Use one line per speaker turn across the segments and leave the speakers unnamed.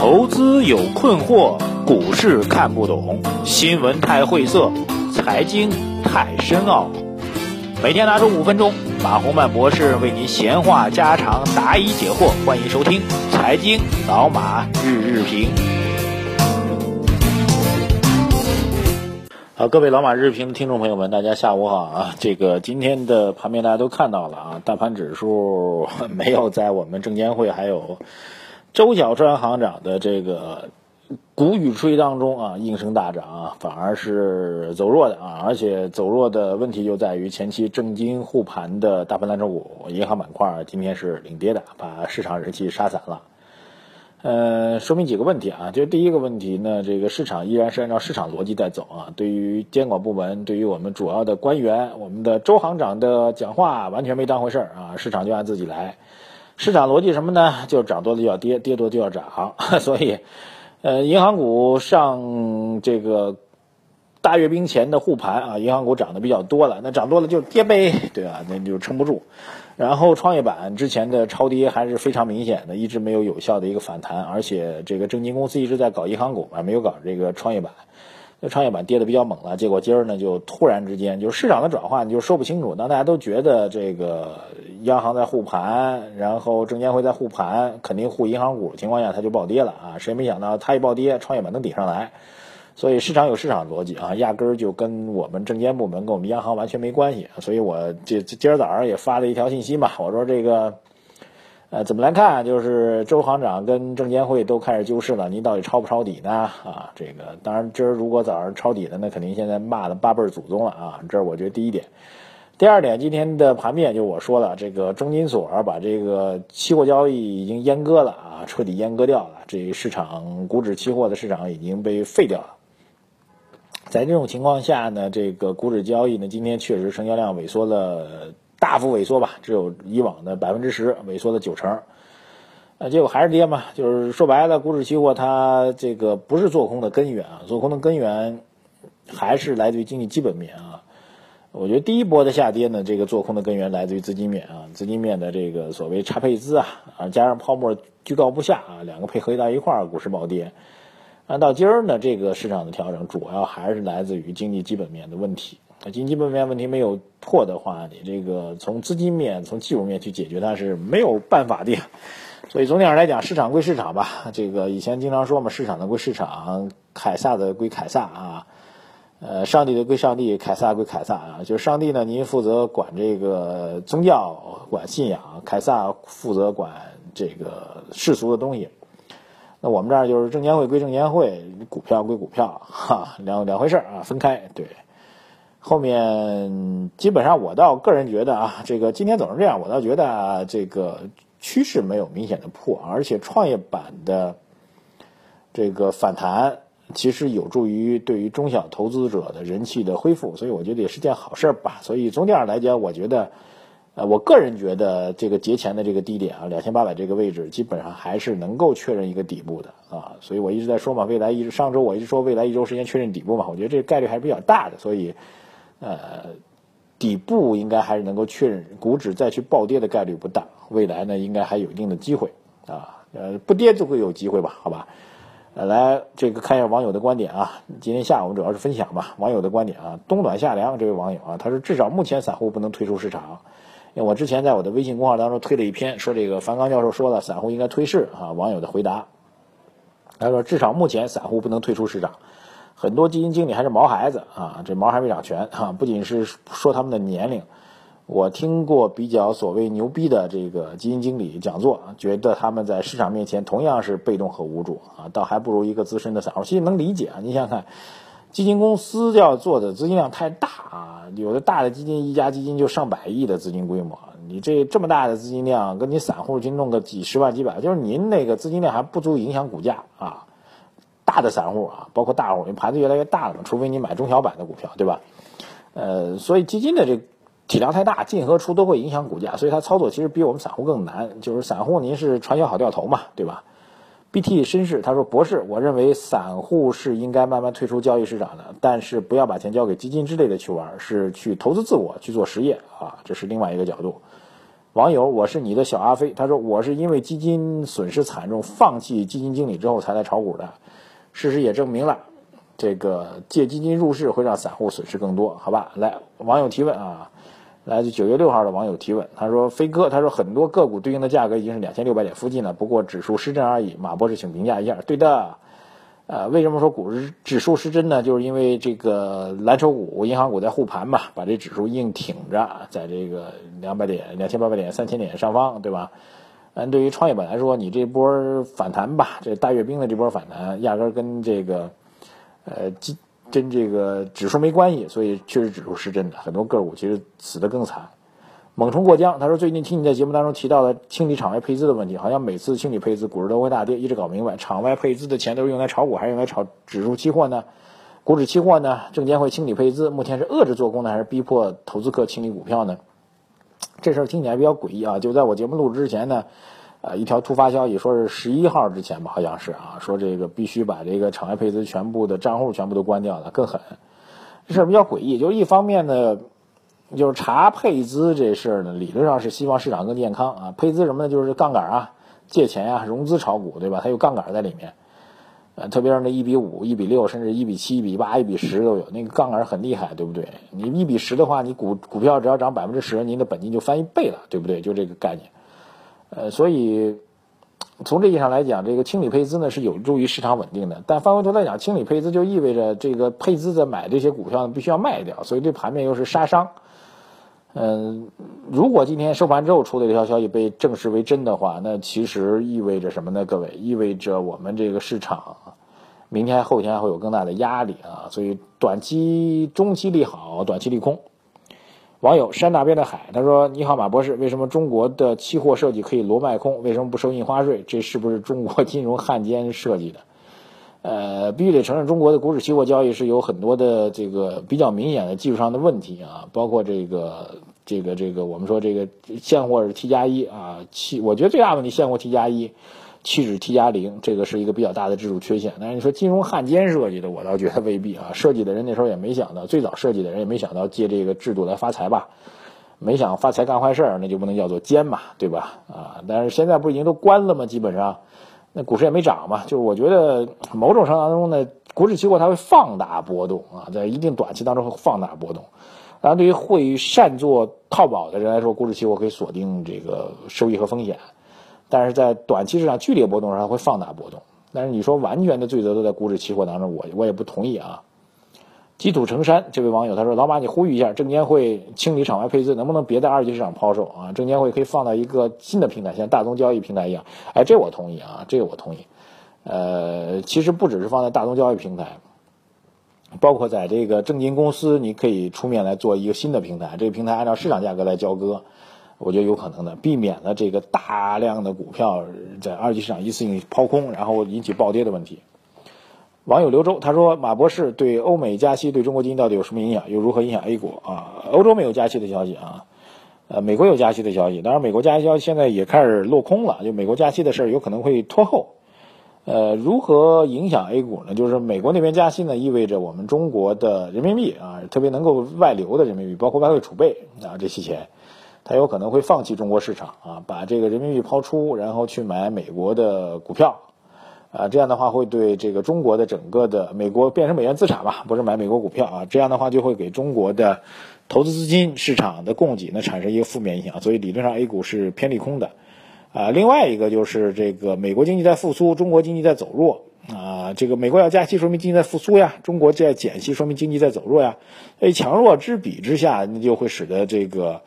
投资有困惑，股市看不懂，新闻太晦涩，财经太深奥。每天拿出五分钟，马洪曼博士为您闲话家常，答疑解惑。欢迎收听《财经老马日日评》。好，各位老马日日评的听众朋友们，大家下午好啊！这个今天的盘面大家都看到了啊，大盘指数没有在我们证监会还有。周小川行长的这个鼓与吹当中啊，应声大涨啊，反而是走弱的啊，而且走弱的问题就在于前期证金护盘的大盘蓝筹股、银行板块今天是领跌的，把市场人气杀散了。呃，说明几个问题啊，就第一个问题呢，这个市场依然是按照市场逻辑在走啊，对于监管部门，对于我们主要的官员，我们的周行长的讲话完全没当回事儿啊，市场就按自己来。市场逻辑什么呢？就是涨多了就要跌，跌多就要涨，所以，呃，银行股上这个大阅兵前的护盘啊，银行股涨得比较多了，那涨多了就跌呗，对吧？那就撑不住。然后创业板之前的超跌还是非常明显的，一直没有有效的一个反弹，而且这个证金公司一直在搞银行股啊，没有搞这个创业板。那创业板跌的比较猛了，结果今儿呢就突然之间，就市场的转换你就说不清楚。当大家都觉得这个央行在护盘，然后证监会在护盘，肯定护银行股的情况下，它就暴跌了啊！谁没想到它一暴跌，创业板能顶上来？所以市场有市场逻辑啊，压根儿就跟我们证监部门、跟我们央行完全没关系。所以我这今儿早上也发了一条信息嘛，我说这个。呃，怎么来看？就是周行长跟证监会都开始纠事了，您到底抄不抄底呢？啊，这个当然，今儿如果早上抄底的，那肯定现在骂了八辈儿祖宗了啊！这是我觉得第一点。第二点，今天的盘面就我说了，这个中金所把这个期货交易已经阉割了啊，彻底阉割掉了，这市场股指期货的市场已经被废掉了。在这种情况下呢，这个股指交易呢，今天确实成交量萎缩了。大幅萎缩吧，只有以往的百分之十，萎缩了九成，啊，结果还是跌嘛。就是说白了，股指期货它这个不是做空的根源啊，做空的根源还是来自于经济基本面啊。我觉得第一波的下跌呢，这个做空的根源来自于资金面啊，资金面的这个所谓差配资啊，啊，加上泡沫居高不下啊，两个配合到一块儿，股市暴跌。按到今儿呢，这个市场的调整主要还是来自于经济基本面的问题。那经济基本面问题没有破的话，你这个从资金面、从技术面去解决它是没有办法的。所以总体上来讲，市场归市场吧。这个以前经常说嘛，市场的归市场，凯撒的归凯撒啊，呃，上帝的归上帝，凯撒归凯撒啊。就是上帝呢，您负责管这个宗教、管信仰；凯撒负责管这个世俗的东西。那我们这儿就是证监会归证监会，股票归股票，哈，两两回事啊，分开对。后面基本上，我倒个人觉得啊，这个今天走成这样，我倒觉得啊这个趋势没有明显的破，而且创业板的这个反弹，其实有助于对于中小投资者的人气的恢复，所以我觉得也是件好事吧。所以总体上来讲，我觉得，呃，我个人觉得这个节前的这个低点啊，两千八百这个位置，基本上还是能够确认一个底部的啊。所以我一直在说嘛，未来一直上周我一直说未来一周时间确认底部嘛，我觉得这个概率还是比较大的，所以。呃，底部应该还是能够确认，股指再去暴跌的概率不大，未来呢应该还有一定的机会啊，呃不跌就会有机会吧，好吧，来这个看一下网友的观点啊，今天下午主要是分享吧，网友的观点啊，冬暖夏凉这位网友啊，他说至少目前散户不能退出市场，因为我之前在我的微信公号当中推了一篇，说这个樊纲教授说了，散户应该退市啊，网友的回答，他说至少目前散户不能退出市场。很多基金经理还是毛孩子啊，这毛还没长全啊。不仅是说他们的年龄，我听过比较所谓牛逼的这个基金经理讲座，觉得他们在市场面前同样是被动和无助啊，倒还不如一个资深的散户。其实能理解啊，你想想看，基金公司要做的资金量太大啊，有的大的基金一家基金就上百亿的资金规模，你这这么大的资金量，跟你散户去弄个几十万几百，就是您那个资金量还不足以影响股价啊。大的散户啊，包括大户，因为盘子越来越大了嘛，除非你买中小板的股票，对吧？呃，所以基金的这体量太大，进和出都会影响股价，所以它操作其实比我们散户更难。就是散户您是传销好掉头嘛，对吧？BT 绅士他说：“博士，我认为散户是应该慢慢退出交易市场的，但是不要把钱交给基金之类的去玩，是去投资自我，去做实业啊，这是另外一个角度。”网友，我是你的小阿飞，他说我是因为基金损失惨重，放弃基金经理之后才来炒股的。事实也证明了，这个借基金入市会让散户损失更多，好吧？来，网友提问啊，来自九月六号的网友提问，他说飞哥，他说很多个股对应的价格已经是两千六百点附近了，不过指数失真而已。马博士，请评价一下。对的。呃，为什么说股市指数失真呢？就是因为这个蓝筹股、银行股在护盘嘛，把这指数硬挺着，在这个两百点、两千八百点、三千点上方，对吧？嗯，对于创业板来说，你这波反弹吧，这大阅兵的这波反弹，压根跟这个呃，基跟这个指数没关系，所以确实指数失真的，很多个股其实死得更惨。猛冲过江，他说最近听你在节目当中提到了清理场外配资的问题，好像每次清理配资，股市都会大跌，一直搞明白，场外配资的钱都是用来炒股，还是用来炒指数期货呢？股指期货呢？证监会清理配资，目前是遏制做空呢，还是逼迫投资客清理股票呢？这事儿听起来比较诡异啊！就在我节目录制之前呢，呃，一条突发消息说是十一号之前吧，好像是啊，说这个必须把这个场外配资全部的账户全部都关掉了，更狠。这事儿比较诡异，就是一方面呢。就是查配资这事儿呢，理论上是希望市场更健康啊。配资什么呢？就是杠杆啊，借钱啊，融资炒股，对吧？它有杠杆在里面，呃，特别是那一比五、一比六，甚至一比七、一比八、一比十都有，那个杠杆很厉害，对不对？你一比十的话，你股股票只要涨百分之十，您的本金就翻一倍了，对不对？就这个概念。呃，所以从这意义上来讲，这个清理配资呢是有助于市场稳定的。但翻回头来讲，清理配资就意味着这个配资在买这些股票必须要卖掉，所以对盘面又是杀伤。嗯，如果今天收盘之后出的这条消息被证实为真的话，那其实意味着什么呢？各位，意味着我们这个市场明天、后天还会有更大的压力啊！所以短期、中期利好，短期利空。网友山那边的海他说：“你好，马博士，为什么中国的期货设计可以裸卖空？为什么不收印花税？这是不是中国金融汉奸设计的？”呃，必须得承认，中国的股指期货交易是有很多的这个比较明显的技术上的问题啊，包括这个这个这个，我们说这个现货是 T 加一啊，期我觉得最大问题现货 T 加一，期指 T 加零，这个是一个比较大的制度缺陷。但是你说金融汉奸设计的，我倒觉得未必啊，设计的人那时候也没想到，最早设计的人也没想到借这个制度来发财吧，没想发财干坏事，那就不能叫做奸嘛，对吧？啊，但是现在不是已经都关了吗？基本上。那股市也没涨嘛，就是我觉得某种程度当中呢，股指期货它会放大波动啊，在一定短期当中会放大波动。当然，对于会善做套保的人来说，股指期货可以锁定这个收益和风险，但是在短期市场剧烈波动上会放大波动。但是你说完全的罪责都在股指期货当中，我我也不同意啊。积土成山，这位网友他说：“老马，你呼吁一下，证监会清理场外配资，能不能别在二级市场抛售啊？证监会可以放到一个新的平台，像大宗交易平台一样。哎，这我同意啊，这个我同意。呃，其实不只是放在大宗交易平台，包括在这个证金公司，你可以出面来做一个新的平台，这个平台按照市场价格来交割，我觉得有可能的，避免了这个大量的股票在二级市场一次性抛空，然后引起暴跌的问题。”网友刘周他说：“马博士对欧美加息对中国经济到底有什么影响？又如何影响 A 股啊？欧洲没有加息的消息啊，呃，美国有加息的消息。当然，美国加息消息现在也开始落空了，就美国加息的事儿有可能会拖后。呃，如何影响 A 股呢？就是美国那边加息呢，意味着我们中国的人民币啊，特别能够外流的人民币，包括外汇储备啊这些钱，它有可能会放弃中国市场啊，把这个人民币抛出，然后去买美国的股票。”啊，这样的话会对这个中国的整个的美国变成美元资产吧，不是买美国股票啊，这样的话就会给中国的投资资金市场的供给呢产生一个负面影响，所以理论上 A 股是偏利空的。啊，另外一个就是这个美国经济在复苏，中国经济在走弱啊，这个美国要加息说明经济在复苏呀，中国在减息说明经济在走弱呀，所以强弱之比之下，那就会使得这个。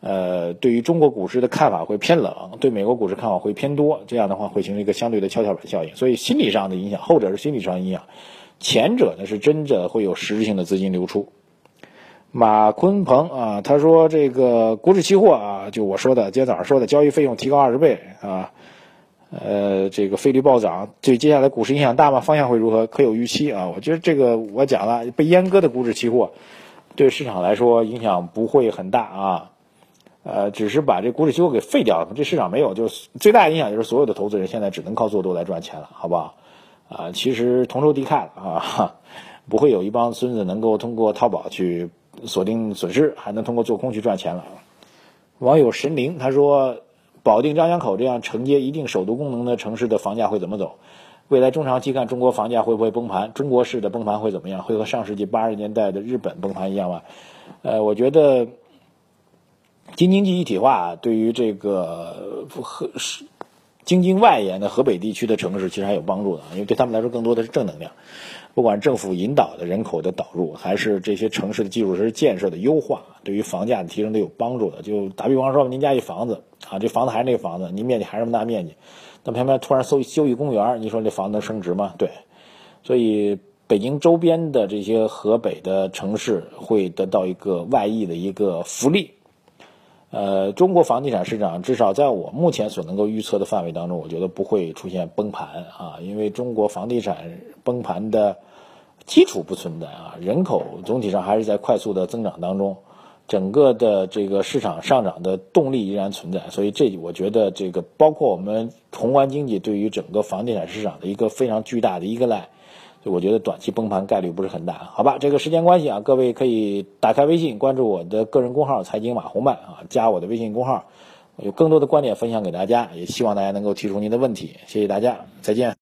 呃，对于中国股市的看法会偏冷，对美国股市看法会偏多，这样的话会形成一个相对的跷跷板效应。所以心理上的影响，后者是心理上影响，前者呢是真的会有实质性的资金流出。马坤鹏啊，他说这个股指期货啊，就我说的，今天早上说的，交易费用提高二十倍啊，呃，这个费率暴涨，对接下来股市影响大吗？方向会如何？可有预期啊？我觉得这个我讲了，被阉割的股指期货对市场来说影响不会很大啊。呃，只是把这股指期货给废掉了，这市场没有，就是最大的影响就是所有的投资人现在只能靠做多来赚钱了，好不好？啊，其实同仇敌忾了啊，不会有一帮孙子能够通过淘宝去锁定损失，还能通过做空去赚钱了。网友神灵他说，保定张家口这样承接一定首都功能的城市的房价会怎么走？未来中长期看，中国房价会不会崩盘？中国式的崩盘会怎么样？会和上世纪八十年代的日本崩盘一样吗？呃，我觉得京津冀一体化对于这个河是京津外沿的河北地区的城市其实还有帮助的，因为对他们来说更多的是正能量。不管政府引导的人口的导入，还是这些城市的基础设施建设的优化，对于房价的提升都有帮助的。就打比方说，您家一房子啊，这房子还是那房子，您面积还是那么大面积，但偏偏突然修修一公园，你说这房子能升值吗？对，所以北京周边的这些河北的城市会得到一个外溢的一个福利。呃，中国房地产市场至少在我目前所能够预测的范围当中，我觉得不会出现崩盘啊，因为中国房地产崩盘的。基础不存在啊，人口总体上还是在快速的增长当中，整个的这个市场上涨的动力依然存在，所以这我觉得这个包括我们宏观经济对于整个房地产市场的一个非常巨大的一个赖，就我觉得短期崩盘概率不是很大，好吧？这个时间关系啊，各位可以打开微信关注我的个人公号财经马红漫啊，加我的微信公号，有更多的观点分享给大家，也希望大家能够提出您的问题，谢谢大家，再见。